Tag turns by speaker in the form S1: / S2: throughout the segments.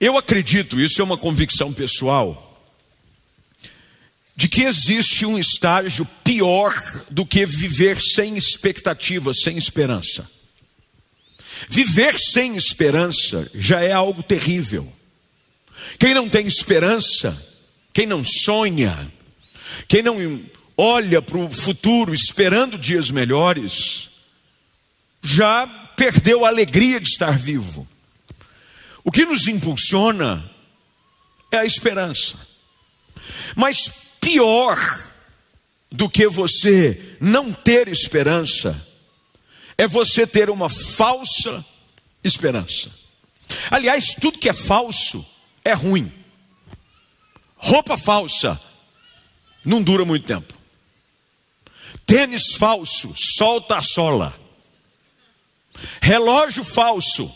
S1: Eu acredito, isso é uma convicção pessoal, de que existe um estágio pior do que viver sem expectativa, sem esperança. Viver sem esperança já é algo terrível. Quem não tem esperança, quem não sonha, quem não olha para o futuro esperando dias melhores, já perdeu a alegria de estar vivo. O que nos impulsiona é a esperança. Mas pior do que você não ter esperança é você ter uma falsa esperança. Aliás, tudo que é falso é ruim. Roupa falsa não dura muito tempo. Tênis falso solta a sola. Relógio falso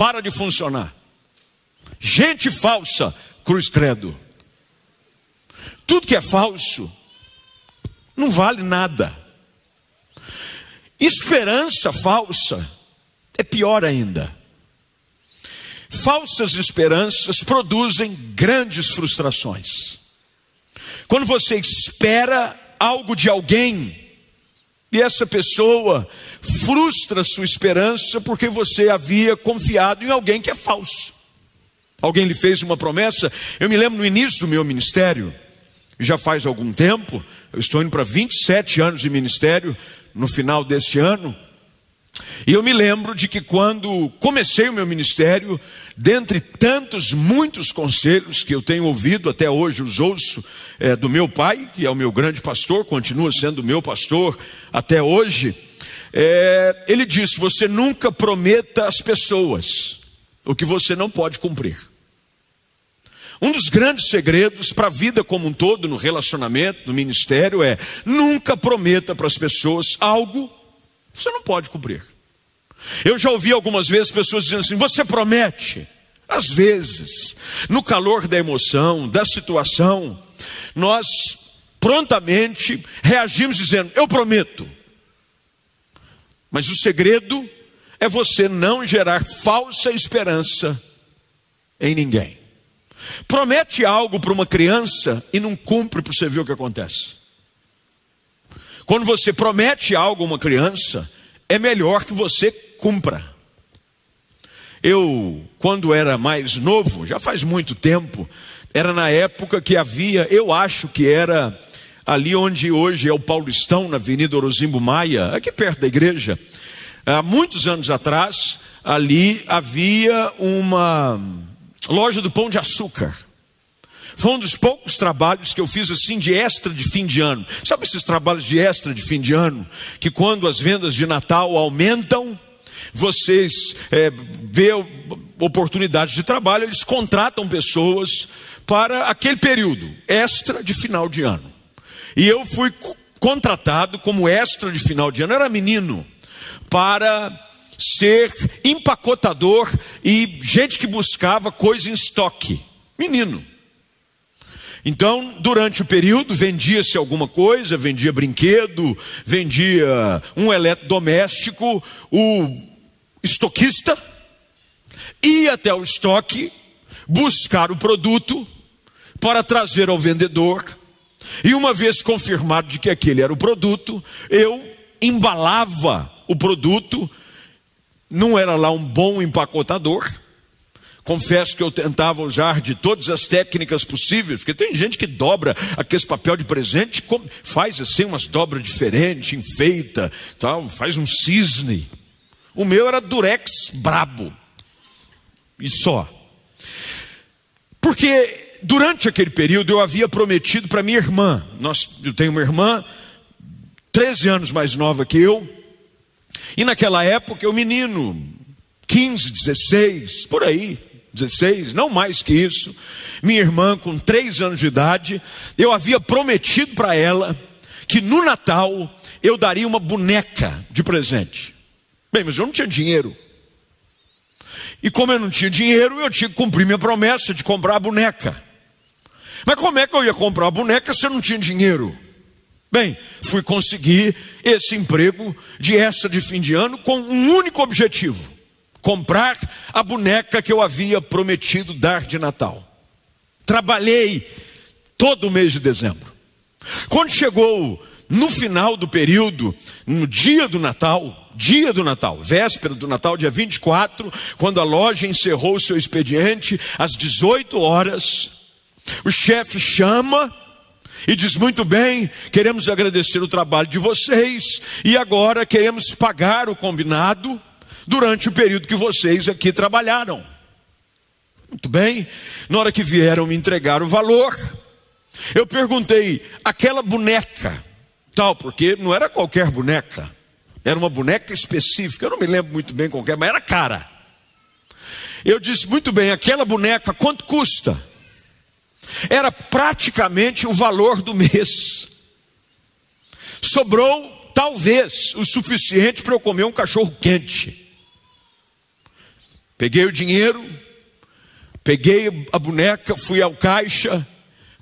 S1: para de funcionar. Gente falsa, cruz credo. Tudo que é falso não vale nada. Esperança falsa é pior ainda. Falsas esperanças produzem grandes frustrações. Quando você espera algo de alguém e essa pessoa frustra sua esperança porque você havia confiado em alguém que é falso. Alguém lhe fez uma promessa. Eu me lembro no início do meu ministério, já faz algum tempo, eu estou indo para 27 anos de ministério no final deste ano. E eu me lembro de que quando comecei o meu ministério, dentre tantos, muitos conselhos que eu tenho ouvido, até hoje os ouço, é, do meu pai, que é o meu grande pastor, continua sendo meu pastor até hoje, é, ele disse: Você nunca prometa às pessoas o que você não pode cumprir. Um dos grandes segredos para a vida como um todo, no relacionamento, no ministério, é nunca prometa para as pessoas algo você não pode cumprir. Eu já ouvi algumas vezes pessoas dizendo assim: você promete. Às vezes, no calor da emoção, da situação, nós prontamente reagimos dizendo: eu prometo. Mas o segredo é você não gerar falsa esperança em ninguém. Promete algo para uma criança e não cumpre para você ver o que acontece. Quando você promete algo a uma criança, é melhor que você cumpra. Eu, quando era mais novo, já faz muito tempo, era na época que havia, eu acho que era ali onde hoje é o Paulistão, na Avenida Orozimbo Maia, aqui perto da igreja. Há muitos anos atrás, ali havia uma loja do pão de açúcar. Foi um dos poucos trabalhos que eu fiz assim de extra de fim de ano. Sabe esses trabalhos de extra de fim de ano? Que quando as vendas de Natal aumentam, vocês é, vê oportunidades de trabalho, eles contratam pessoas para aquele período extra de final de ano. E eu fui contratado como extra de final de ano, era menino, para ser empacotador e gente que buscava coisa em estoque. Menino. Então, durante o período, vendia-se alguma coisa, vendia brinquedo, vendia um eletrodoméstico, o estoquista ia até o estoque buscar o produto para trazer ao vendedor, e uma vez confirmado de que aquele era o produto, eu embalava o produto não era lá um bom empacotador. Confesso que eu tentava usar de todas as técnicas possíveis, porque tem gente que dobra aquele papel de presente, faz assim umas dobras diferentes, enfeita, tal, faz um cisne. O meu era durex brabo. E só. Porque durante aquele período eu havia prometido para minha irmã, nós, eu tenho uma irmã 13 anos mais nova que eu, e naquela época, o menino, 15, 16, por aí, 16, não mais que isso, minha irmã com 3 anos de idade, eu havia prometido para ela que no Natal eu daria uma boneca de presente. Bem, mas eu não tinha dinheiro. E como eu não tinha dinheiro, eu tinha que cumprir minha promessa de comprar a boneca. Mas como é que eu ia comprar a boneca se eu não tinha dinheiro? Bem, fui conseguir esse emprego de extra de fim de ano com um único objetivo: comprar a boneca que eu havia prometido dar de Natal. Trabalhei todo o mês de dezembro. Quando chegou no final do período, no dia do Natal, dia do Natal, véspera do Natal, dia 24, quando a loja encerrou o seu expediente, às 18 horas, o chefe chama e diz: Muito bem, queremos agradecer o trabalho de vocês e agora queremos pagar o combinado durante o período que vocês aqui trabalharam. Muito bem, na hora que vieram me entregar o valor, eu perguntei: aquela boneca, tal, porque não era qualquer boneca, era uma boneca específica, eu não me lembro muito bem qualquer, mas era cara. Eu disse: Muito bem, aquela boneca, quanto custa? Era praticamente o valor do mês. Sobrou, talvez, o suficiente para eu comer um cachorro quente. Peguei o dinheiro, peguei a boneca, fui ao caixa,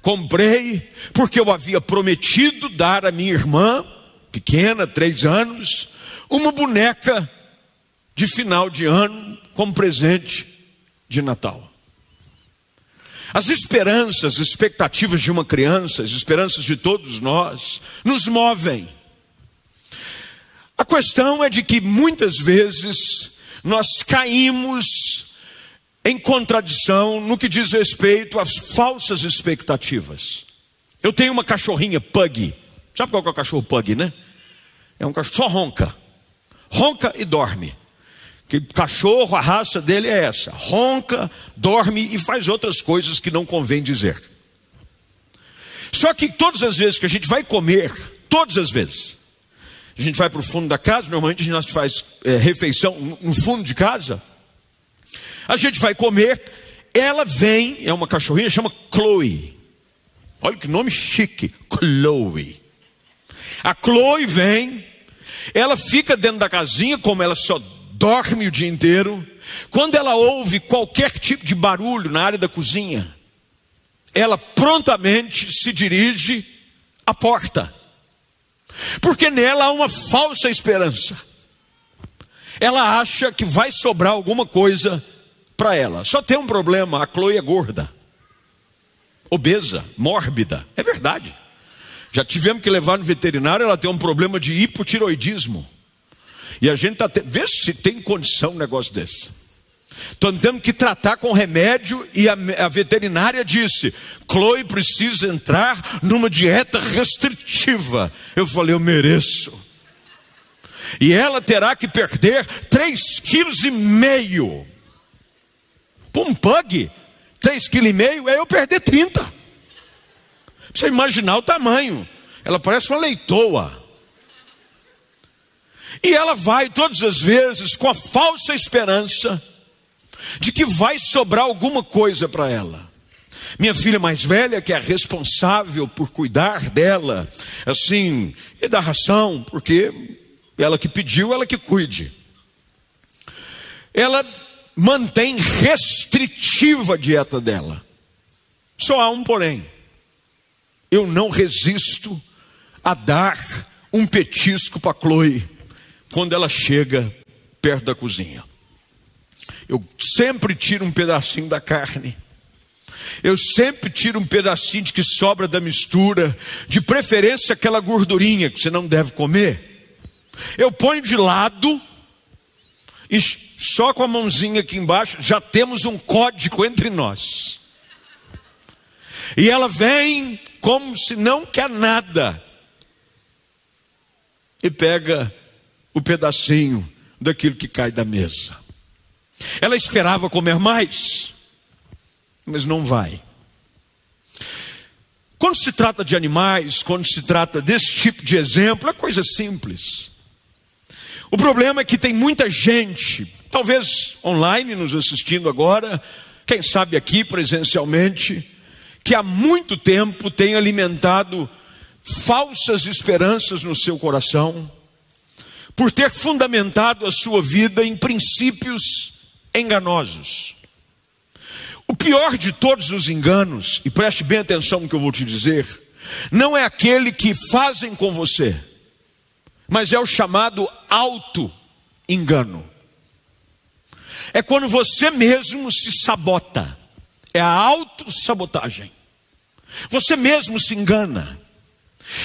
S1: comprei, porque eu havia prometido dar à minha irmã, pequena, três anos, uma boneca de final de ano como presente de Natal. As esperanças, expectativas de uma criança, as esperanças de todos nós, nos movem. A questão é de que muitas vezes nós caímos em contradição no que diz respeito às falsas expectativas. Eu tenho uma cachorrinha pug. Sabe qual é o cachorro pug, né? É um cachorro só ronca. Ronca e dorme. Que cachorro, a raça dele é essa: ronca, dorme e faz outras coisas que não convém dizer. Só que todas as vezes que a gente vai comer, todas as vezes, a gente vai para o fundo da casa, normalmente a gente faz é, refeição no fundo de casa, a gente vai comer, ela vem, é uma cachorrinha, chama Chloe. Olha que nome chique, Chloe. A Chloe vem, ela fica dentro da casinha, como ela só dorme o dia inteiro, quando ela ouve qualquer tipo de barulho na área da cozinha, ela prontamente se dirige à porta, porque nela há uma falsa esperança. Ela acha que vai sobrar alguma coisa para ela. Só tem um problema: a Chloe é gorda, obesa, mórbida. É verdade. Já tivemos que levar no veterinário, ela tem um problema de hipotiroidismo. E a gente está. Vê se tem condição um negócio desse. Então temos que tratar com remédio e a, a, veterinária disse: Chloe precisa entrar numa dieta restritiva. Eu falei, eu mereço. E ela terá que perder 3,5 quilos e meio. Para um pug, 3,5 quilos e meio, é eu perder 30. Pra você imaginar o tamanho. Ela parece uma leitoa. E ela vai todas as vezes com a falsa esperança de que vai sobrar alguma coisa para ela. Minha filha mais velha, que é responsável por cuidar dela, assim, e da ração, porque ela que pediu, ela que cuide. Ela mantém restritiva a dieta dela. Só há um porém. Eu não resisto a dar um petisco para Chloe quando ela chega perto da cozinha. Eu sempre tiro um pedacinho da carne. Eu sempre tiro um pedacinho de que sobra da mistura, de preferência aquela gordurinha que você não deve comer. Eu ponho de lado e só com a mãozinha aqui embaixo já temos um código entre nós. E ela vem como se não quer nada e pega o pedacinho daquilo que cai da mesa. Ela esperava comer mais, mas não vai. Quando se trata de animais, quando se trata desse tipo de exemplo, é coisa simples. O problema é que tem muita gente, talvez online nos assistindo agora, quem sabe aqui presencialmente, que há muito tempo tem alimentado falsas esperanças no seu coração, por ter fundamentado a sua vida em princípios enganosos. O pior de todos os enganos, e preste bem atenção no que eu vou te dizer, não é aquele que fazem com você, mas é o chamado auto-engano. é quando você mesmo se sabota. É a autossabotagem. Você mesmo se engana.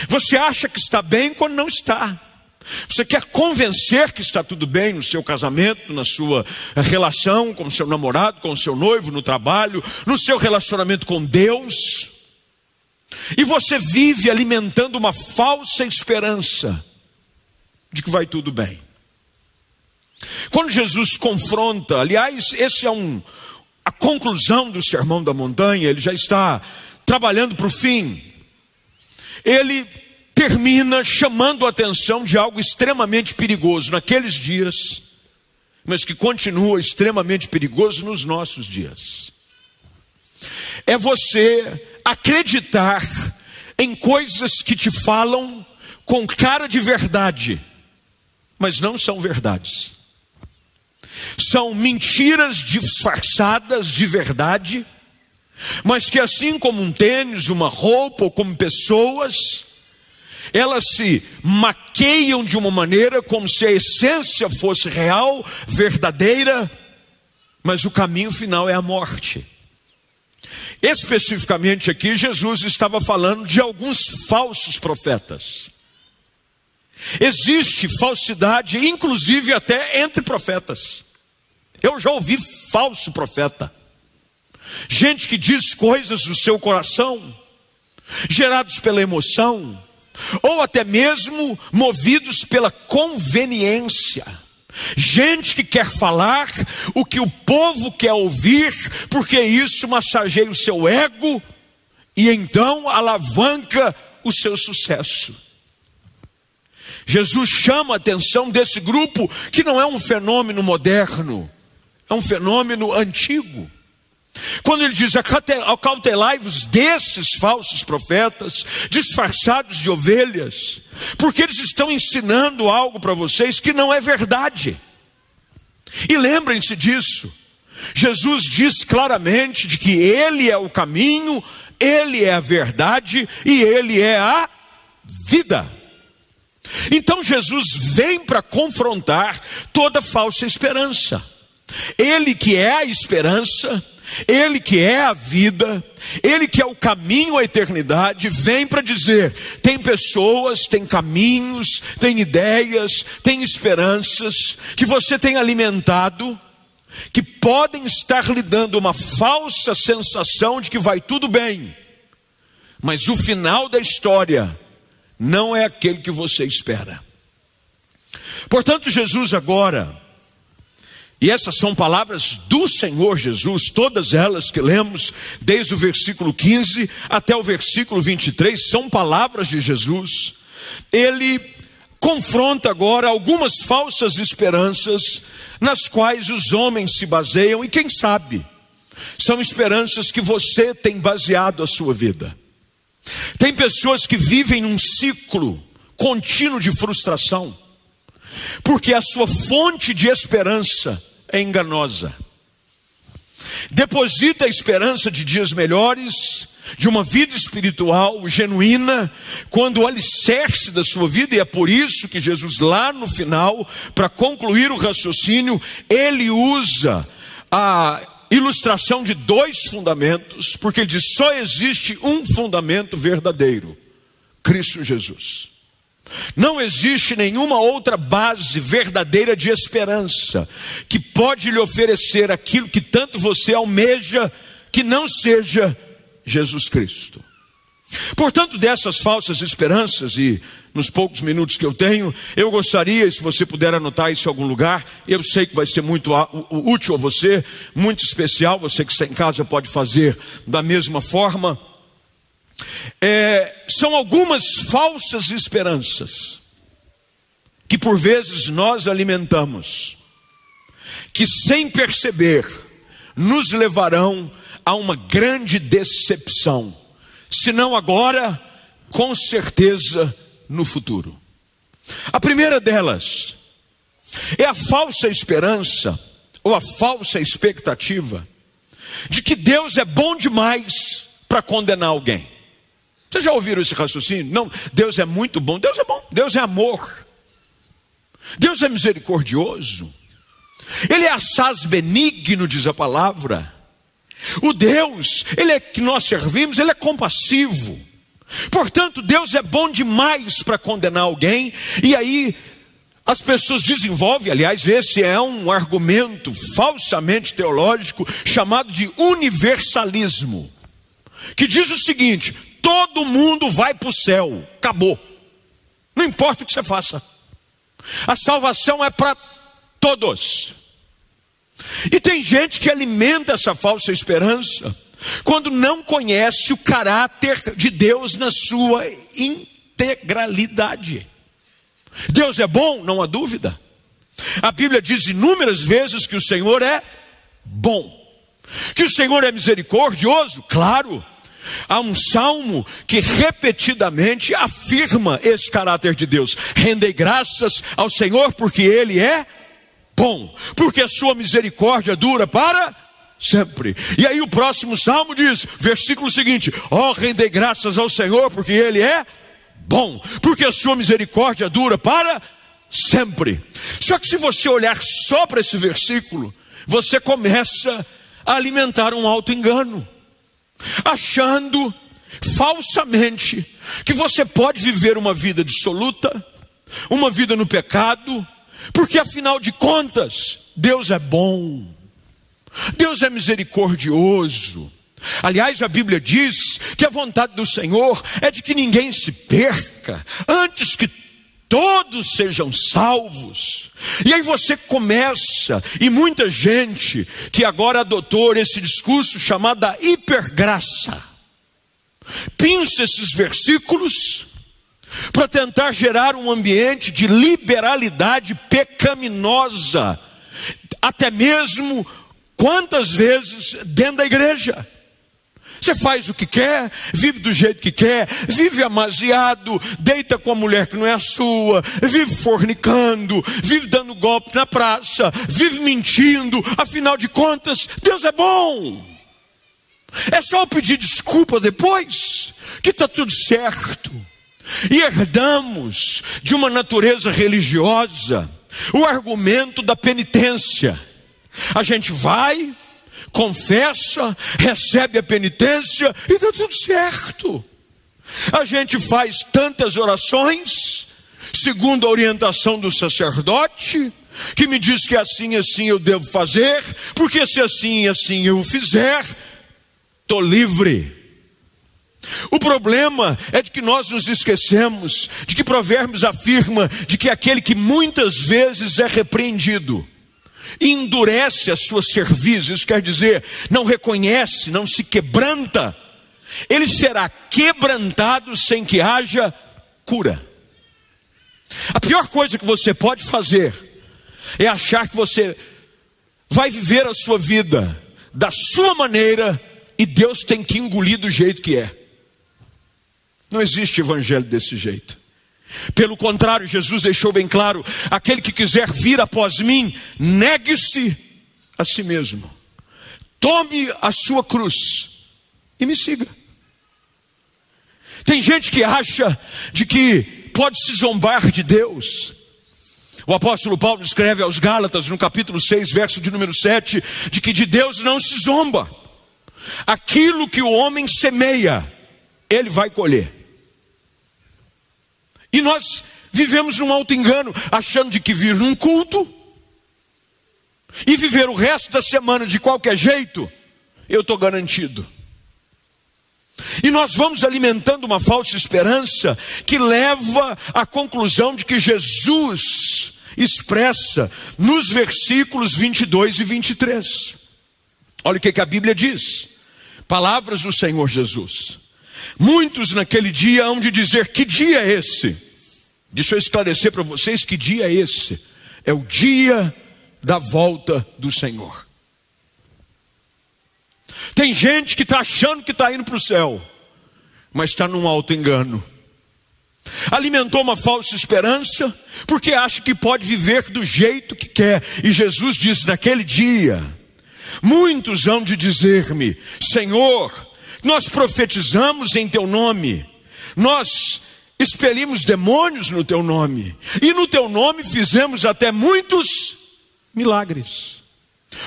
S1: Você acha que está bem quando não está. Você quer convencer que está tudo bem no seu casamento, na sua relação com o seu namorado, com o seu noivo, no trabalho, no seu relacionamento com Deus. E você vive alimentando uma falsa esperança de que vai tudo bem. Quando Jesus confronta, aliás, esse é um a conclusão do sermão da montanha, ele já está trabalhando para o fim. Ele termina chamando a atenção de algo extremamente perigoso naqueles dias, mas que continua extremamente perigoso nos nossos dias. É você acreditar em coisas que te falam com cara de verdade, mas não são verdades. São mentiras disfarçadas de verdade, mas que assim como um tênis, uma roupa ou como pessoas, elas se maqueiam de uma maneira como se a essência fosse real, verdadeira, mas o caminho final é a morte. Especificamente aqui, Jesus estava falando de alguns falsos profetas. Existe falsidade, inclusive até entre profetas. Eu já ouvi falso profeta. Gente que diz coisas do seu coração, gerados pela emoção, ou até mesmo movidos pela conveniência. Gente que quer falar o que o povo quer ouvir, porque isso massageia o seu ego e então alavanca o seu sucesso. Jesus chama a atenção desse grupo que não é um fenômeno moderno, é um fenômeno antigo. Quando ele diz: acautelai-vos desses falsos profetas, disfarçados de ovelhas, porque eles estão ensinando algo para vocês que não é verdade. E lembrem-se disso. Jesus diz claramente de que Ele é o caminho, Ele é a verdade e Ele é a vida. Então Jesus vem para confrontar toda falsa esperança. Ele que é a esperança, ele que é a vida, Ele que é o caminho à eternidade, vem para dizer: tem pessoas, tem caminhos, tem ideias, tem esperanças que você tem alimentado, que podem estar lhe dando uma falsa sensação de que vai tudo bem, mas o final da história não é aquele que você espera. Portanto, Jesus agora e essas são palavras do Senhor Jesus, todas elas que lemos, desde o versículo 15 até o versículo 23, são palavras de Jesus. Ele confronta agora algumas falsas esperanças nas quais os homens se baseiam, e quem sabe, são esperanças que você tem baseado a sua vida. Tem pessoas que vivem num ciclo contínuo de frustração, porque a sua fonte de esperança é enganosa. Deposita a esperança de dias melhores, de uma vida espiritual genuína, quando o alicerce da sua vida, e é por isso que Jesus, lá no final, para concluir o raciocínio, ele usa a ilustração de dois fundamentos, porque ele diz: só existe um fundamento verdadeiro: Cristo Jesus. Não existe nenhuma outra base verdadeira de esperança que pode lhe oferecer aquilo que tanto você almeja, que não seja Jesus Cristo. Portanto, dessas falsas esperanças, e nos poucos minutos que eu tenho, eu gostaria, se você puder anotar isso em algum lugar, eu sei que vai ser muito útil a você, muito especial, você que está em casa pode fazer da mesma forma é, são algumas falsas esperanças que por vezes nós alimentamos, que sem perceber nos levarão a uma grande decepção, se não agora, com certeza no futuro. A primeira delas é a falsa esperança ou a falsa expectativa de que Deus é bom demais para condenar alguém. Vocês já ouviram esse raciocínio? Não, Deus é muito bom. Deus é bom. Deus é amor. Deus é misericordioso. Ele é assaz benigno, diz a palavra. O Deus, ele é que nós servimos, ele é compassivo. Portanto, Deus é bom demais para condenar alguém, e aí as pessoas desenvolvem, aliás, esse é um argumento falsamente teológico chamado de universalismo, que diz o seguinte: todo mundo vai para o céu, acabou, não importa o que você faça, a salvação é para todos. E tem gente que alimenta essa falsa esperança quando não conhece o caráter de Deus na sua integralidade. Deus é bom, não há dúvida. A Bíblia diz inúmeras vezes que o Senhor é bom, que o Senhor é misericordioso, claro. Há um salmo que repetidamente afirma esse caráter de Deus. Rendei graças ao Senhor porque Ele é bom, porque a sua misericórdia dura para sempre. E aí o próximo salmo diz, versículo seguinte: Ó, oh, rendei graças ao Senhor porque Ele é bom, porque a sua misericórdia dura para sempre. Só que se você olhar só para esse versículo, você começa a alimentar um alto engano, achando falsamente que você pode viver uma vida dissoluta, uma vida no pecado, porque afinal de contas, Deus é bom, Deus é misericordioso. Aliás, a Bíblia diz que a vontade do Senhor é de que ninguém se perca, antes que todos sejam salvos. E aí você começa, e muita gente que agora adotou esse discurso chamado hipergraça, pinça esses versículos para tentar gerar um ambiente de liberalidade pecaminosa, até mesmo quantas vezes dentro da igreja. Você faz o que quer, vive do jeito que quer, vive amasiado, deita com a mulher que não é a sua, vive fornicando, vive dando golpe na praça, vive mentindo, afinal de contas, Deus é bom. É só pedir desculpa depois, que está tudo certo. E herdamos de uma natureza religiosa o argumento da penitência. A gente vai, confessa, recebe a penitência e dá tudo certo. A gente faz tantas orações, segundo a orientação do sacerdote, que me diz que assim assim eu devo fazer, porque se assim assim eu fizer, estou livre. O problema é de que nós nos esquecemos de que Provérbios afirma de que aquele que muitas vezes é repreendido, endurece a sua cerviz, isso quer dizer, não reconhece, não se quebranta, ele será quebrantado sem que haja cura. A pior coisa que você pode fazer é achar que você vai viver a sua vida da sua maneira e Deus tem que engolir do jeito que é. Não existe evangelho desse jeito. Pelo contrário, Jesus deixou bem claro: aquele que quiser vir após mim, negue-se a si mesmo, tome a sua cruz e me siga. Tem gente que acha de que pode se zombar de Deus. O apóstolo Paulo escreve aos Gálatas, no capítulo 6, verso de número 7, de que de Deus não se zomba. Aquilo que o homem semeia, ele vai colher. E nós vivemos num alto engano, achando de que vir num culto e viver o resto da semana de qualquer jeito, eu estou garantido. E nós vamos alimentando uma falsa esperança que leva à conclusão de que Jesus expressa nos versículos 22 e 23. Olha o que, que a Bíblia diz: palavras do Senhor Jesus. Muitos naquele dia hão de dizer: Que dia é esse? Deixa eu esclarecer para vocês que dia é esse. É o dia da volta do Senhor. Tem gente que está achando que está indo para o céu, mas está num alto engano. Alimentou uma falsa esperança, porque acha que pode viver do jeito que quer. E Jesus disse: naquele dia, muitos hão de dizer-me: Senhor, nós profetizamos em teu nome, nós expelimos demônios no teu nome, e no teu nome fizemos até muitos milagres.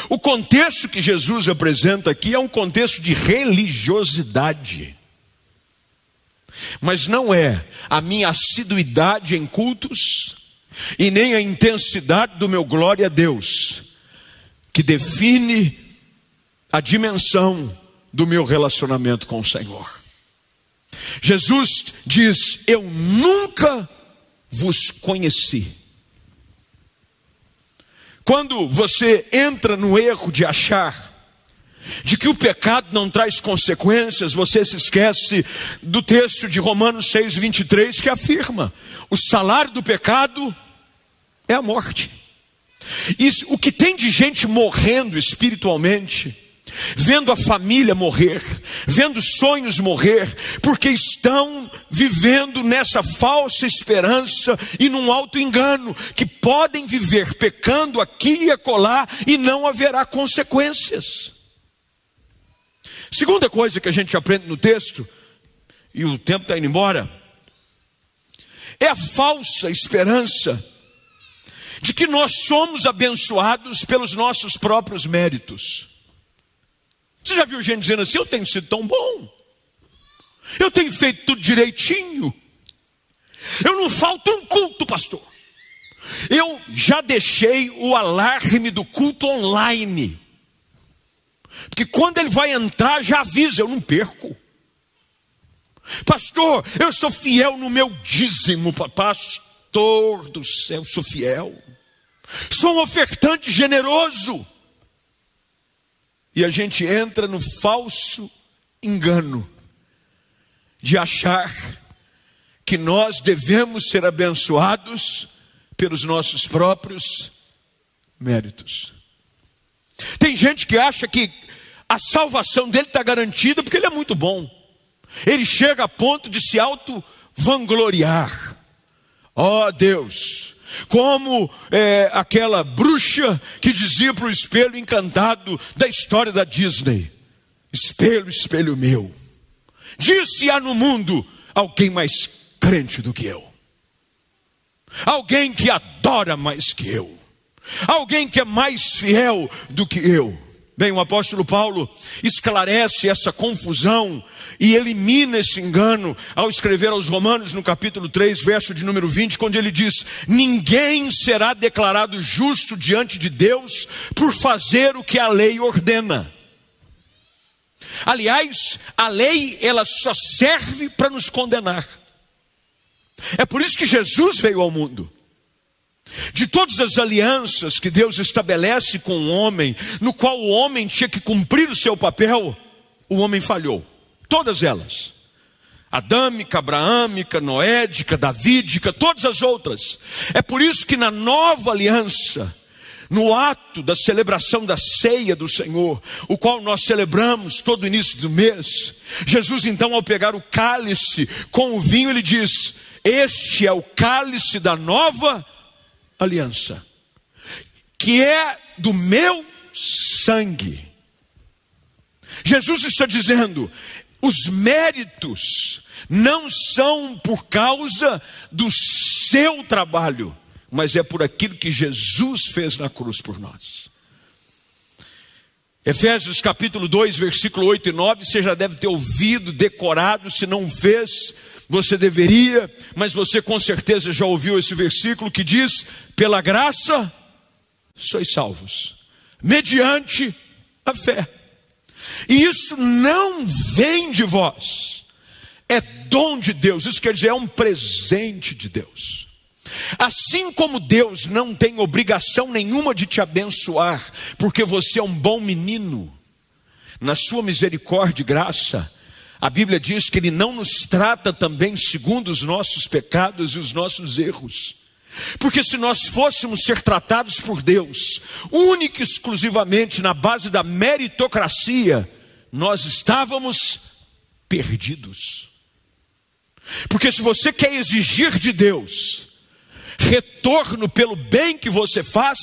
S1: O contexto que Jesus apresenta aqui é um contexto de religiosidade. Mas não é a minha assiduidade em cultos e nem a intensidade do meu glória a Deus que define a dimensão do meu relacionamento com o Senhor. Jesus diz: Eu nunca vos conheci. Quando você entra no erro de achar de que o pecado não traz consequências, você se esquece do texto de Romanos 6, 23, que afirma: o salário do pecado é a morte. Isso, o que tem de gente morrendo espiritualmente, vendo a família morrer, vendo sonhos morrer, porque estão vivendo nessa falsa esperança e num alto engano, que podem viver pecando aqui e acolá e não haverá consequências. Segunda coisa que a gente aprende no texto, e o tempo está indo embora, é a falsa esperança de que nós somos abençoados pelos nossos próprios méritos. Você já viu gente dizendo assim: eu tenho sido tão bom, eu tenho feito tudo direitinho, eu não falto um culto, pastor. Eu já deixei o alarme do culto online, porque quando ele vai entrar, já avisa, eu não perco. Pastor, eu sou fiel no meu dízimo, pastor do céu, sou fiel. Sou um ofertante generoso e a gente entra no falso engano de achar que nós devemos ser abençoados pelos nossos próprios méritos. Tem gente que acha que a salvação dele está garantida porque ele é muito bom. Ele chega a ponto de se auto-vangloriar. Ó oh, Deus, como é, aquela bruxa que dizia para o espelho encantado da história da Disney: Espelho, espelho meu, disse há no mundo alguém mais crente do que eu, alguém que adora mais que eu, alguém que é mais fiel do que eu. Bem, o apóstolo Paulo esclarece essa confusão e elimina esse engano ao escrever aos Romanos no capítulo 3, verso de número 20, quando ele diz: Ninguém será declarado justo diante de Deus por fazer o que a lei ordena. Aliás, a lei ela só serve para nos condenar. É por isso que Jesus veio ao mundo. De todas as alianças que Deus estabelece com o homem, no qual o homem tinha que cumprir o seu papel, o homem falhou. Todas elas. Adâmica, Abraâmica, Noédica, Davídica, todas as outras. É por isso que na nova aliança, no ato da celebração da ceia do Senhor, o qual nós celebramos todo início do mês, Jesus então, ao pegar o cálice com o vinho, ele diz: Este é o cálice da nova aliança aliança, que é do meu sangue. Jesus está dizendo: os méritos não são por causa do seu trabalho, mas é por aquilo que Jesus fez na cruz por nós. Efésios capítulo 2, versículo 8 e 9, você já deve ter ouvido, decorado, se não fez, você deveria, mas você com certeza já ouviu esse versículo que diz: pela graça sois salvos, mediante a fé. E isso não vem de vós, é dom de Deus, isso quer dizer, é um presente de Deus. Assim como Deus não tem obrigação nenhuma de te abençoar, porque você é um bom menino, na sua misericórdia e graça, a Bíblia diz que Ele não nos trata também segundo os nossos pecados e os nossos erros. Porque se nós fôssemos ser tratados por Deus, única e exclusivamente na base da meritocracia, nós estávamos perdidos. Porque se você quer exigir de Deus retorno pelo bem que você faz,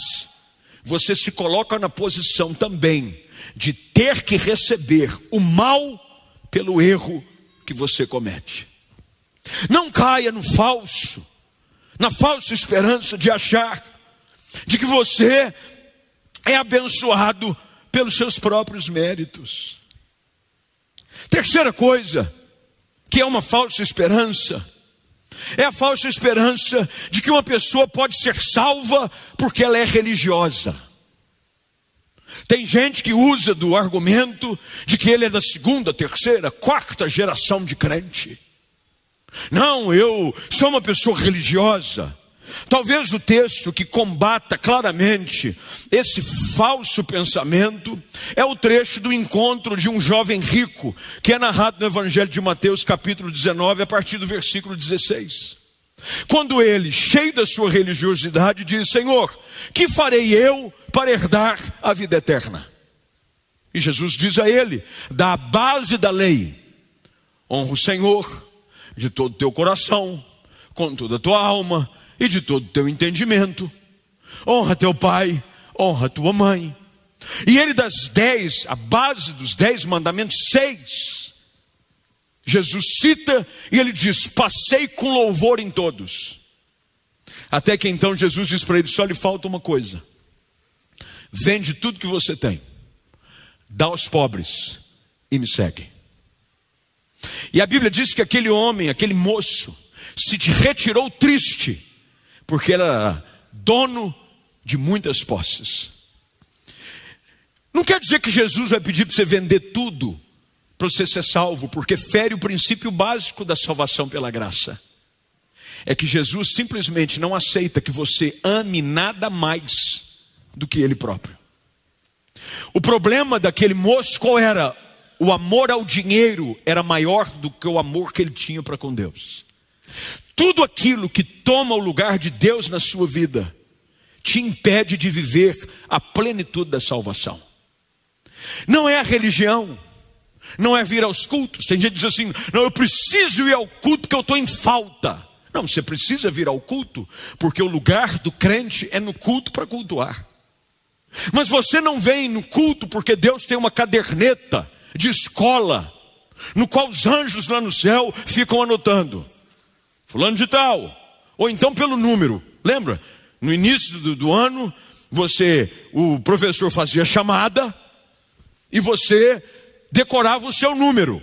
S1: você se coloca na posição também de ter que receber o mal pelo erro que você comete. Não caia no falso, na falsa esperança de achar de que você é abençoado pelos seus próprios méritos. Terceira coisa, que é uma falsa esperança, é a falsa esperança de que uma pessoa pode ser salva porque ela é religiosa. Tem gente que usa do argumento de que ele é da segunda, terceira, quarta geração de crente. Não, eu sou uma pessoa religiosa. Talvez o texto que combata claramente esse falso pensamento é o trecho do encontro de um jovem rico, que é narrado no Evangelho de Mateus, capítulo 19, a partir do versículo 16. Quando ele, cheio da sua religiosidade, diz: Senhor, que farei eu para herdar a vida eterna? E Jesus diz a ele: da base da lei, honra o Senhor de todo o teu coração, com toda a tua alma e de todo o teu entendimento. Honra teu pai, honra tua mãe. E ele das dez, a base dos dez mandamentos, seis, Jesus cita e ele diz: Passei com louvor em todos. Até que então Jesus diz para ele: Só lhe falta uma coisa. Vende tudo que você tem, dá aos pobres e me segue. E a Bíblia diz que aquele homem, aquele moço, se retirou triste, porque era dono de muitas posses. Não quer dizer que Jesus vai pedir para você vender tudo para você ser salvo, porque fere o princípio básico da salvação pela graça. É que Jesus simplesmente não aceita que você ame nada mais do que Ele próprio. O problema daquele moço qual era? O amor ao dinheiro era maior do que o amor que ele tinha para com Deus. Tudo aquilo que toma o lugar de Deus na sua vida te impede de viver a plenitude da salvação. Não é a religião, não é vir aos cultos. Tem gente que diz assim: não, eu preciso ir ao culto porque eu estou em falta. Não, você precisa vir ao culto, porque o lugar do crente é no culto para cultuar. Mas você não vem no culto porque Deus tem uma caderneta de escola, no qual os anjos lá no céu ficam anotando. Fulano de tal. Ou então pelo número. Lembra? No início do, do ano, você, o professor fazia chamada e você decorava o seu número.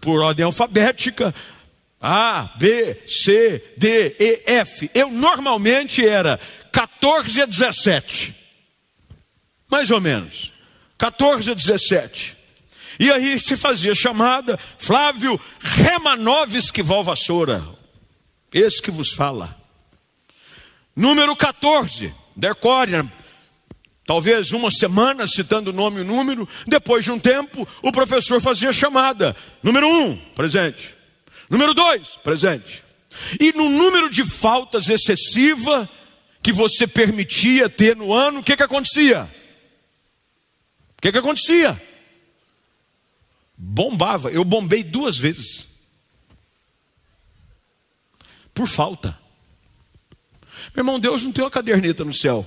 S1: Por ordem alfabética, A, B, C, D, E, F. Eu normalmente era 14 a 17. Mais ou menos. 14 a 17. E aí se fazia chamada Flávio Remanovski Valvassoura, esse que vos fala. Número 14, decore, talvez uma semana citando o nome e o número, depois de um tempo o professor fazia chamada. Número 1, um, presente. Número 2, presente. E no número de faltas excessiva que você permitia ter no ano, o que, que acontecia? O que, que acontecia? bombava. Eu bombei duas vezes. Por falta. Meu irmão, Deus não tem uma caderneta no céu.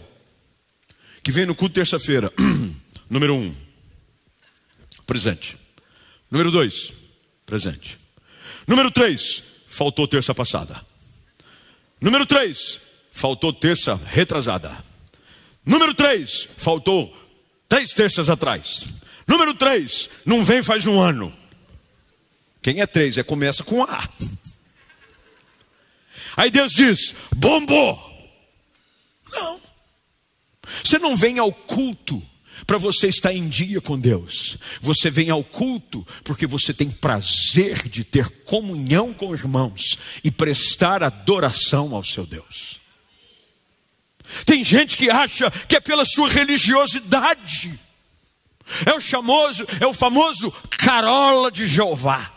S1: Que vem no culto terça-feira. Número um, presente. Número dois, presente. Número três, faltou terça passada. Número três, faltou terça retrasada. Número três, faltou três terças atrás. Número três, não vem faz um ano. Quem é três? É começa com A. Aí Deus diz: bombou. Não. Você não vem ao culto para você estar em dia com Deus. Você vem ao culto porque você tem prazer de ter comunhão com irmãos e prestar adoração ao seu Deus. Tem gente que acha que é pela sua religiosidade é o famoso, é o famoso carola de Jeová.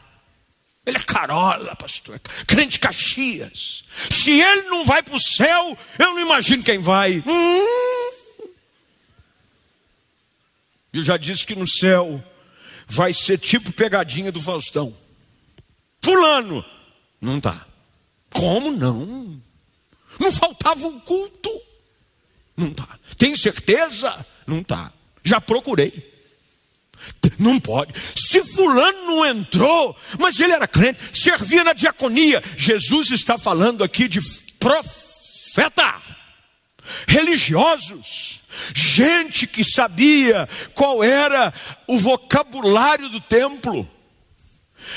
S1: Ele é carola, pastor. Crente Caxias. Se ele não vai para o céu, eu não imagino quem vai. Hum. Eu já disse que no céu vai ser tipo pegadinha do Faustão. Fulano, não tá. Como não? Não faltava um culto? Não tá. Tem certeza? Não tá. Já procurei. Não pode. Se fulano não entrou, mas ele era crente, servia na diaconia. Jesus está falando aqui de profeta. Religiosos, gente que sabia qual era o vocabulário do templo.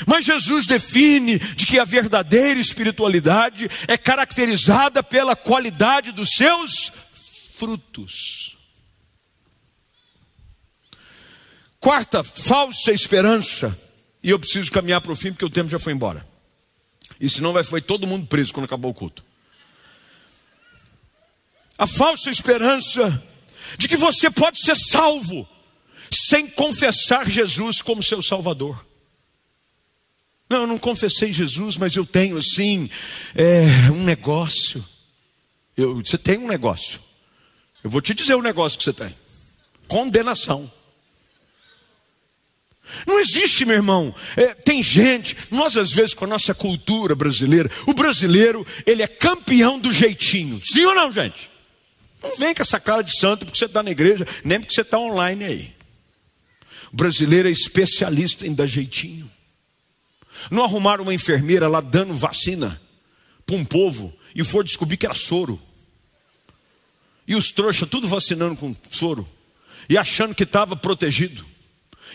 S1: Mas Jesus define de que a verdadeira espiritualidade é caracterizada pela qualidade dos seus frutos. Quarta, falsa esperança. E eu preciso caminhar para o fim porque o tempo já foi embora. E senão vai foi todo mundo preso quando acabou o culto. A falsa esperança de que você pode ser salvo sem confessar Jesus como seu Salvador. Não, eu não confessei Jesus, mas eu tenho assim é, um negócio. Eu, você tem um negócio. Eu vou te dizer o negócio que você tem: condenação. Não existe, meu irmão. É, tem gente, nós às vezes com a nossa cultura brasileira, o brasileiro, ele é campeão do jeitinho. Sim ou não, gente? Não vem com essa cara de santo porque você está na igreja, nem porque você está online aí. O brasileiro é especialista em dar jeitinho. Não arrumaram uma enfermeira lá dando vacina para um povo e for descobrir que era soro. E os trouxas tudo vacinando com soro e achando que estava protegido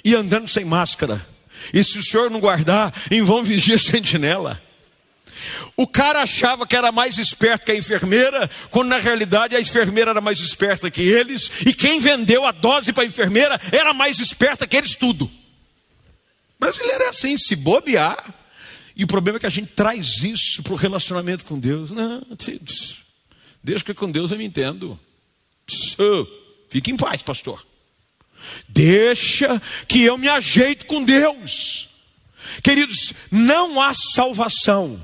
S1: e andando sem máscara. E se o senhor não guardar, em vão vigia sentinela. O cara achava que era mais esperto que a enfermeira, quando na realidade a enfermeira era mais esperta que eles, e quem vendeu a dose para a enfermeira era mais esperta que eles tudo. O brasileiro é assim, se bobear. E o problema é que a gente traz isso para o relacionamento com Deus. Não, deixa que com Deus eu me entendo. Fique em paz, pastor. Deixa que eu me ajeito com Deus. Queridos, não há salvação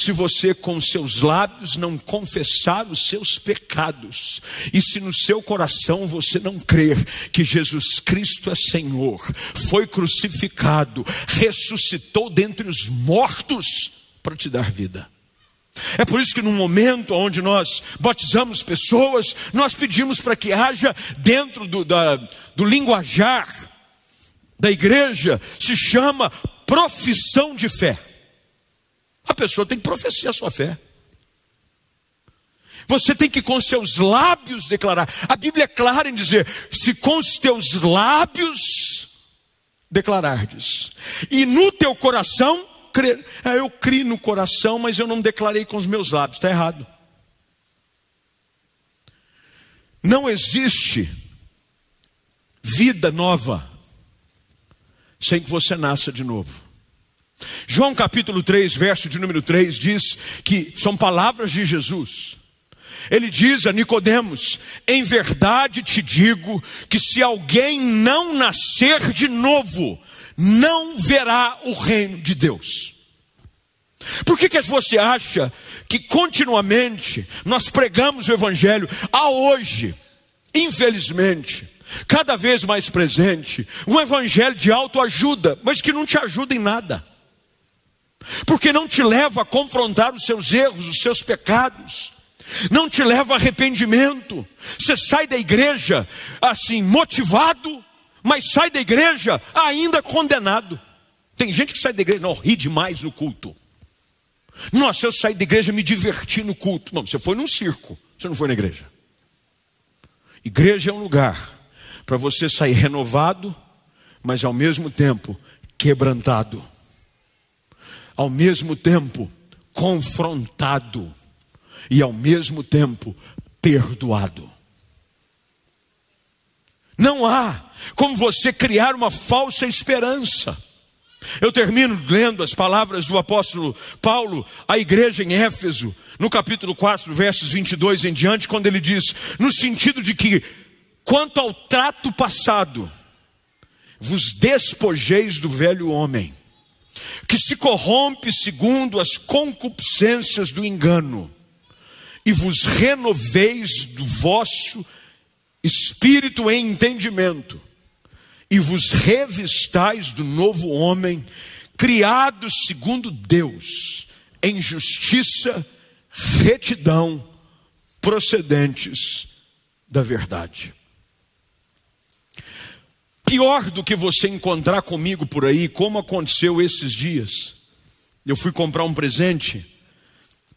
S1: se você com seus lábios não confessar os seus pecados, e se no seu coração você não crer que Jesus Cristo é Senhor, foi crucificado, ressuscitou dentre os mortos para te dar vida. É por isso que no momento onde nós batizamos pessoas, nós pedimos para que haja dentro do, da, do linguajar da igreja, se chama profissão de fé. Pessoa tem que professar a sua fé. Você tem que com seus lábios declarar. A Bíblia é clara em dizer: se com os teus lábios declarardes, e no teu coração crer. É, eu criei no coração, mas eu não declarei com os meus lábios. Está errado. Não existe vida nova sem que você nasça de novo. João capítulo 3, verso de número 3 diz que são palavras de Jesus. Ele diz a Nicodemos: "Em verdade te digo que se alguém não nascer de novo, não verá o reino de Deus. Por que, que você acha que continuamente nós pregamos o Evangelho a hoje, infelizmente, cada vez mais presente, um Evangelho de autoajuda, mas que não te ajuda em nada, porque não te leva a confrontar os seus erros, os seus pecados, não te leva a arrependimento, você sai da igreja assim, motivado, mas sai da igreja ainda condenado. Tem gente que sai da igreja, não, ri demais no culto. Nossa, eu saí da igreja me diverti no culto. Não, você foi num circo, você não foi na igreja. Igreja é um lugar para você sair renovado, mas ao mesmo tempo quebrantado. Ao mesmo tempo confrontado e ao mesmo tempo perdoado. Não há como você criar uma falsa esperança. Eu termino lendo as palavras do apóstolo Paulo à igreja em Éfeso, no capítulo 4, versos 22 em diante, quando ele diz: no sentido de que, quanto ao trato passado, vos despojeis do velho homem, que se corrompe segundo as concupiscências do engano, e vos renoveis do vosso espírito em entendimento e vos revistais do novo homem, criados segundo Deus, em justiça, retidão, procedentes da verdade. Pior do que você encontrar comigo por aí, como aconteceu esses dias. Eu fui comprar um presente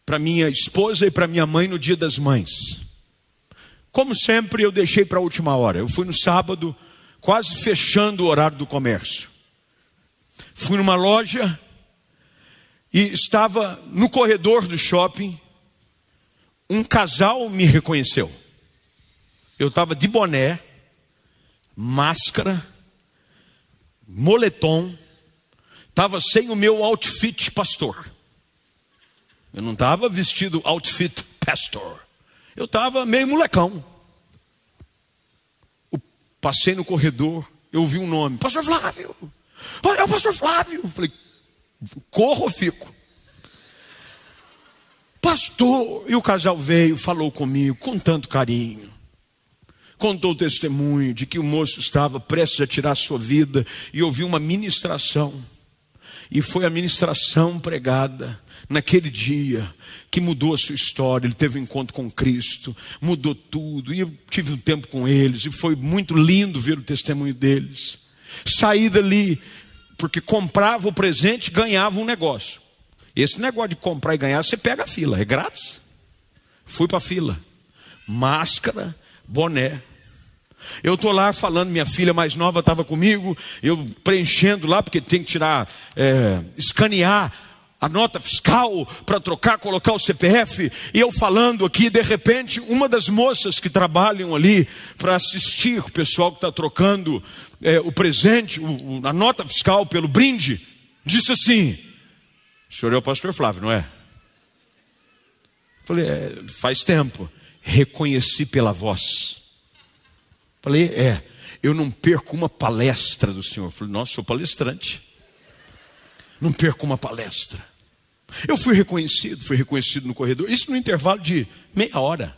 S1: para minha esposa e para minha mãe no Dia das Mães. Como sempre, eu deixei para a última hora. Eu fui no sábado, quase fechando o horário do comércio. Fui numa loja e estava no corredor do shopping. Um casal me reconheceu. Eu estava de boné, máscara, moletom, estava sem o meu outfit pastor. Eu não estava vestido outfit pastor. Eu estava meio molecão. Eu passei no corredor, eu ouvi um nome, Pastor Flávio. É o Pastor Flávio. Eu falei, corro ou fico? Pastor, e o casal veio, falou comigo com tanto carinho. Contou o testemunho de que o moço estava prestes a tirar sua vida e ouviu uma ministração. E foi a ministração pregada naquele dia que mudou a sua história. Ele teve um encontro com Cristo, mudou tudo. E eu tive um tempo com eles e foi muito lindo ver o testemunho deles. Saí dali porque comprava o presente, ganhava um negócio. Esse negócio de comprar e ganhar, você pega a fila, é grátis. Fui para a fila. Máscara, boné. Eu estou lá falando, minha filha mais nova estava comigo, eu preenchendo lá, porque tem que tirar, é, escanear a nota fiscal para trocar, colocar o CPF, e eu falando aqui, de repente, uma das moças que trabalham ali para assistir o pessoal que está trocando é, o presente, o, a nota fiscal pelo brinde, disse assim: O senhor é o pastor Flávio, não é? Falei, é, faz tempo. Reconheci pela voz. Falei, é, eu não perco uma palestra do senhor. Falei, nossa, sou palestrante. Não perco uma palestra. Eu fui reconhecido, fui reconhecido no corredor. Isso no intervalo de meia hora.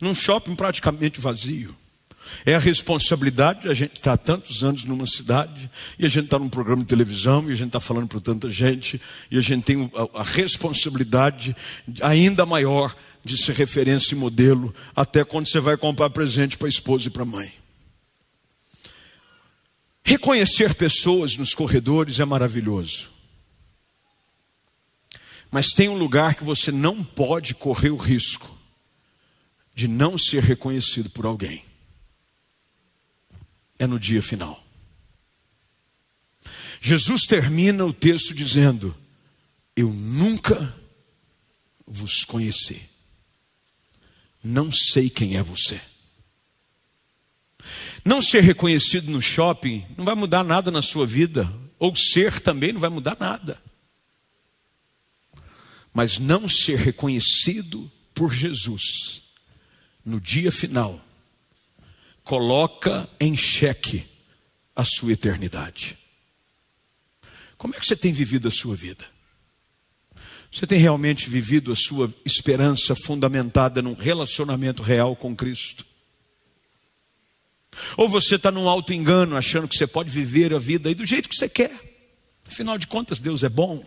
S1: Num shopping praticamente vazio. É a responsabilidade de a gente estar tantos anos numa cidade, e a gente está num programa de televisão, e a gente está falando para tanta gente, e a gente tem a responsabilidade ainda maior de ser referência e modelo, até quando você vai comprar presente para a esposa e para a mãe. Reconhecer pessoas nos corredores é maravilhoso. Mas tem um lugar que você não pode correr o risco de não ser reconhecido por alguém. É no dia final. Jesus termina o texto dizendo: Eu nunca vos conheci. Não sei quem é você. Não ser reconhecido no shopping não vai mudar nada na sua vida, ou ser também não vai mudar nada mas não ser reconhecido por Jesus no dia final, coloca em xeque a sua eternidade. Como é que você tem vivido a sua vida? Você tem realmente vivido a sua esperança fundamentada num relacionamento real com Cristo? Ou você está num alto engano, achando que você pode viver a vida aí do jeito que você quer? Afinal de contas, Deus é bom.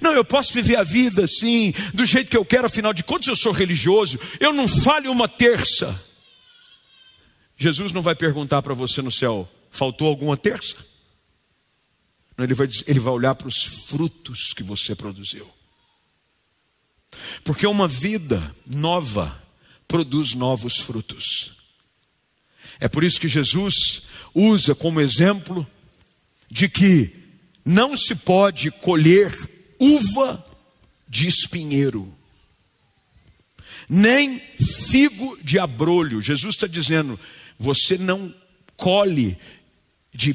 S1: Não, eu posso viver a vida assim, do jeito que eu quero, afinal de contas eu sou religioso, eu não falho uma terça. Jesus não vai perguntar para você no céu, faltou alguma terça? Ele vai, ele vai olhar para os frutos que você produziu. Porque uma vida nova produz novos frutos. É por isso que Jesus usa como exemplo de que não se pode colher uva de espinheiro, nem figo de abrolho. Jesus está dizendo: você não colhe de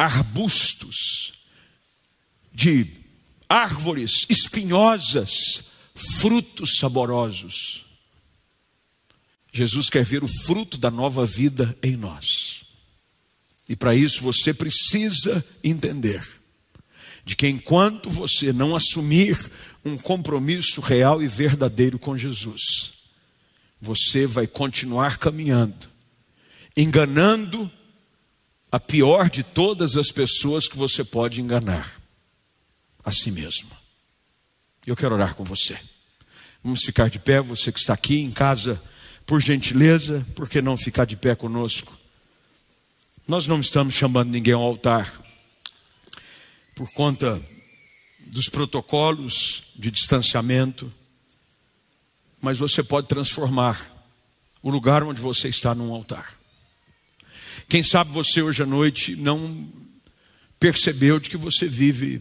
S1: arbustos, de árvores espinhosas, frutos saborosos. Jesus quer ver o fruto da nova vida em nós. E para isso você precisa entender de que enquanto você não assumir um compromisso real e verdadeiro com Jesus, você vai continuar caminhando, enganando a pior de todas as pessoas que você pode enganar, a si mesmo. Eu quero orar com você. Vamos ficar de pé, você que está aqui em casa, por gentileza, por que não ficar de pé conosco? Nós não estamos chamando ninguém ao altar por conta dos protocolos de distanciamento, mas você pode transformar o lugar onde você está num altar. Quem sabe você hoje à noite não percebeu de que você vive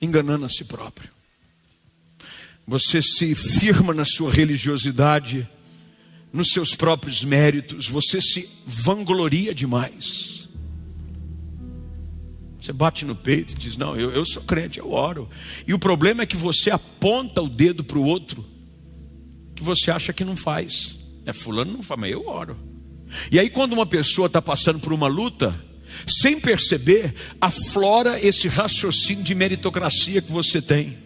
S1: enganando a si próprio. Você se firma na sua religiosidade, nos seus próprios méritos, você se vangloria demais. Você bate no peito e diz: Não, eu, eu sou crente, eu oro. E o problema é que você aponta o dedo para o outro que você acha que não faz. É, fulano não faz, mas eu oro. E aí, quando uma pessoa está passando por uma luta, sem perceber, aflora esse raciocínio de meritocracia que você tem.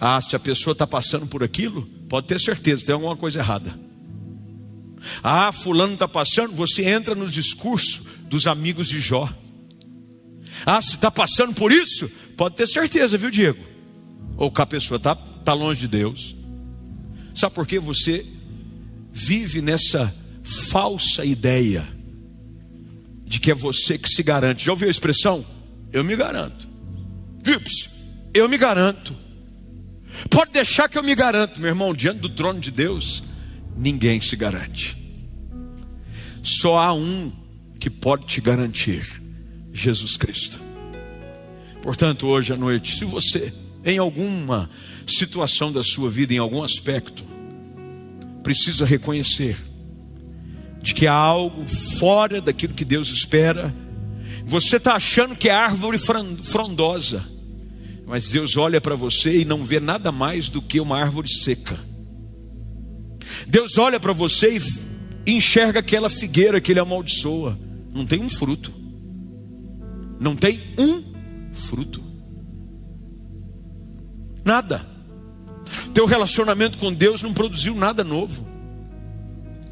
S1: Ah, se a pessoa está passando por aquilo, pode ter certeza, tem alguma coisa errada. Ah, fulano está passando, você entra no discurso dos amigos de Jó. Ah, se está passando por isso, pode ter certeza, viu, Diego? Ou que a pessoa está tá longe de Deus. Sabe por que você vive nessa falsa ideia de que é você que se garante? Já ouviu a expressão? Eu me garanto. Vips, eu me garanto. Pode deixar que eu me garanto, meu irmão, diante do trono de Deus, ninguém se garante. Só há um que pode te garantir: Jesus Cristo. Portanto, hoje à noite, se você, em alguma situação da sua vida, em algum aspecto, precisa reconhecer de que há algo fora daquilo que Deus espera, você está achando que é árvore frondosa, mas Deus olha para você e não vê nada mais do que uma árvore seca. Deus olha para você e enxerga aquela figueira que ele amaldiçoa. Não tem um fruto. Não tem um fruto. Nada. Teu relacionamento com Deus não produziu nada novo.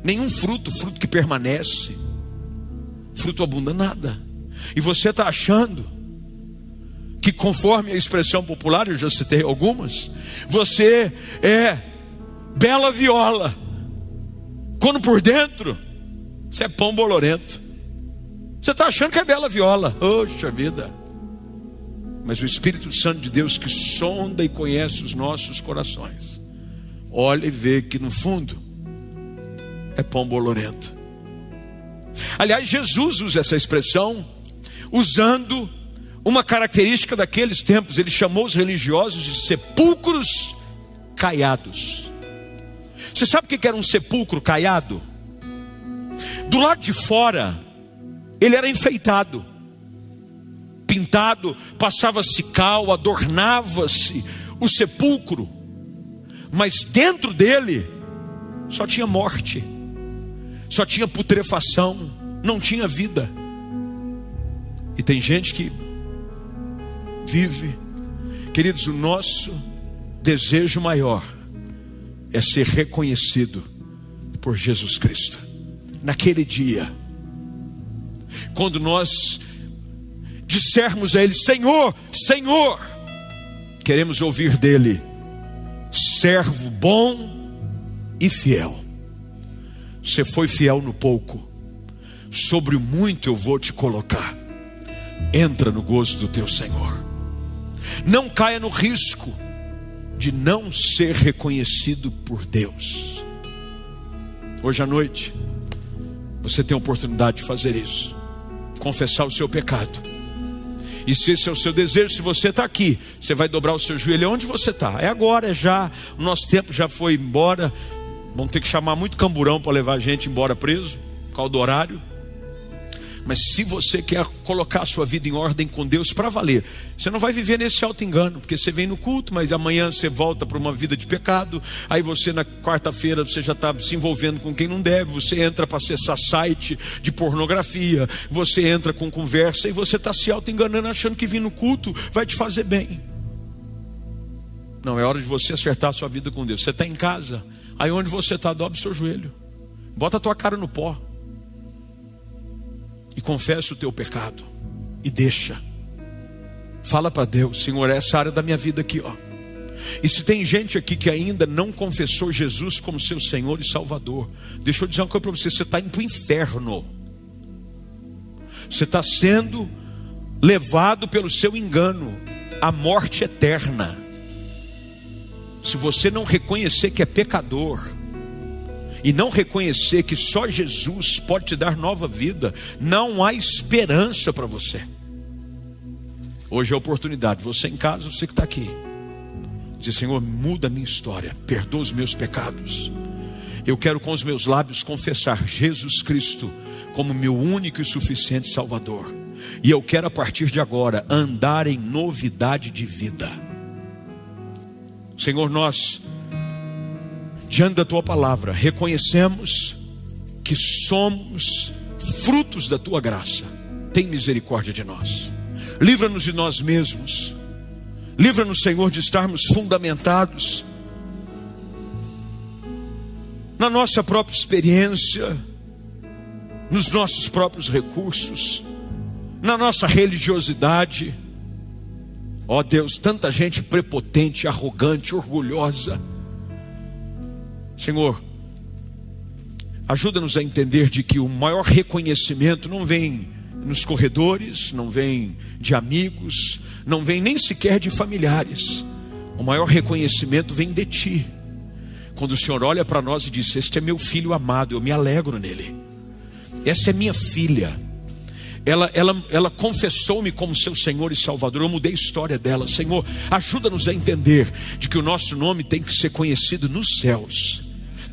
S1: Nenhum fruto, fruto que permanece. Fruto abunda nada. E você está achando que conforme a expressão popular, eu já citei algumas, você é bela viola quando por dentro, você é pão bolorento. Você está achando que é bela viola. Poxa vida. Mas o Espírito Santo de Deus que sonda e conhece os nossos corações, olha e vê que no fundo é pão bolorento. Aliás, Jesus usa essa expressão usando uma característica daqueles tempos. Ele chamou os religiosos de sepulcros caiados. Você sabe o que era um sepulcro caiado? Do lado de fora, ele era enfeitado, pintado, passava-se cal, adornava-se o sepulcro, mas dentro dele só tinha morte, só tinha putrefação, não tinha vida. E tem gente que vive, queridos, o nosso desejo maior é ser reconhecido por Jesus Cristo. Naquele dia, quando nós dissermos a Ele: Senhor, Senhor, queremos ouvir dele, servo bom e fiel. Você foi fiel no pouco, sobre o muito eu vou te colocar. Entra no gozo do teu Senhor. Não caia no risco de não ser reconhecido por Deus. Hoje à noite, você tem a oportunidade de fazer isso, confessar o seu pecado. E se esse é o seu desejo, se você está aqui, você vai dobrar o seu joelho onde você está. É agora, é já. O nosso tempo já foi embora. Vamos ter que chamar muito camburão para levar a gente embora preso, por causa do horário. Mas se você quer colocar a sua vida em ordem com Deus para valer, você não vai viver nesse alto engano, porque você vem no culto, mas amanhã você volta para uma vida de pecado. Aí você na quarta-feira você já está se envolvendo com quem não deve, você entra para acessar site de pornografia, você entra com conversa e você está se auto enganando achando que vir no culto vai te fazer bem. Não, é hora de você acertar a sua vida com Deus. Você está em casa, aí onde você está, dobre o seu joelho, bota a tua cara no pó e confessa o teu pecado e deixa. Fala para Deus, Senhor, essa área da minha vida aqui, ó. E se tem gente aqui que ainda não confessou Jesus como seu Senhor e Salvador, deixa eu dizer uma coisa para você: você está indo para o inferno, você está sendo levado pelo seu engano à morte eterna. Se você não reconhecer que é pecador e não reconhecer que só Jesus pode te dar nova vida, não há esperança para você. Hoje é a oportunidade, você em casa, você que está aqui, diz: Senhor, muda a minha história, perdoa os meus pecados. Eu quero com os meus lábios confessar Jesus Cristo como meu único e suficiente Salvador. E eu quero a partir de agora andar em novidade de vida. Senhor, nós, diante da tua palavra, reconhecemos que somos frutos da tua graça. Tem misericórdia de nós. Livra-nos de nós mesmos. Livra-nos, Senhor, de estarmos fundamentados na nossa própria experiência, nos nossos próprios recursos, na nossa religiosidade. Ó oh Deus, tanta gente prepotente, arrogante, orgulhosa. Senhor, ajuda-nos a entender de que o maior reconhecimento não vem nos corredores, não vem de amigos, não vem nem sequer de familiares. O maior reconhecimento vem de Ti. Quando o Senhor olha para nós e diz: Este é meu filho amado, eu me alegro nele. Essa é minha filha. Ela, ela, ela confessou-me como seu Senhor e Salvador. Eu mudei a história dela. Senhor, ajuda-nos a entender de que o nosso nome tem que ser conhecido nos céus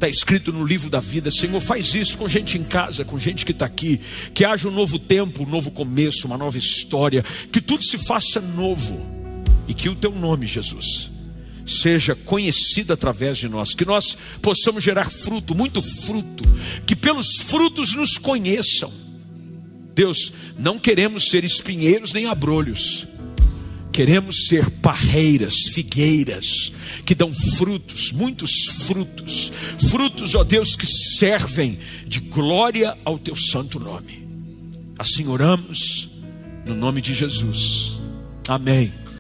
S1: está escrito no livro da vida. Senhor, faz isso com gente em casa, com gente que está aqui. Que haja um novo tempo, um novo começo, uma nova história. Que tudo se faça novo. E que o teu nome, Jesus, seja conhecido através de nós. Que nós possamos gerar fruto, muito fruto. Que pelos frutos nos conheçam. Deus, não queremos ser espinheiros nem abrolhos Queremos ser parreiras, figueiras, que dão frutos, muitos frutos, frutos, ó Deus, que servem de glória ao teu santo nome. Assim oramos, no nome de Jesus. Amém.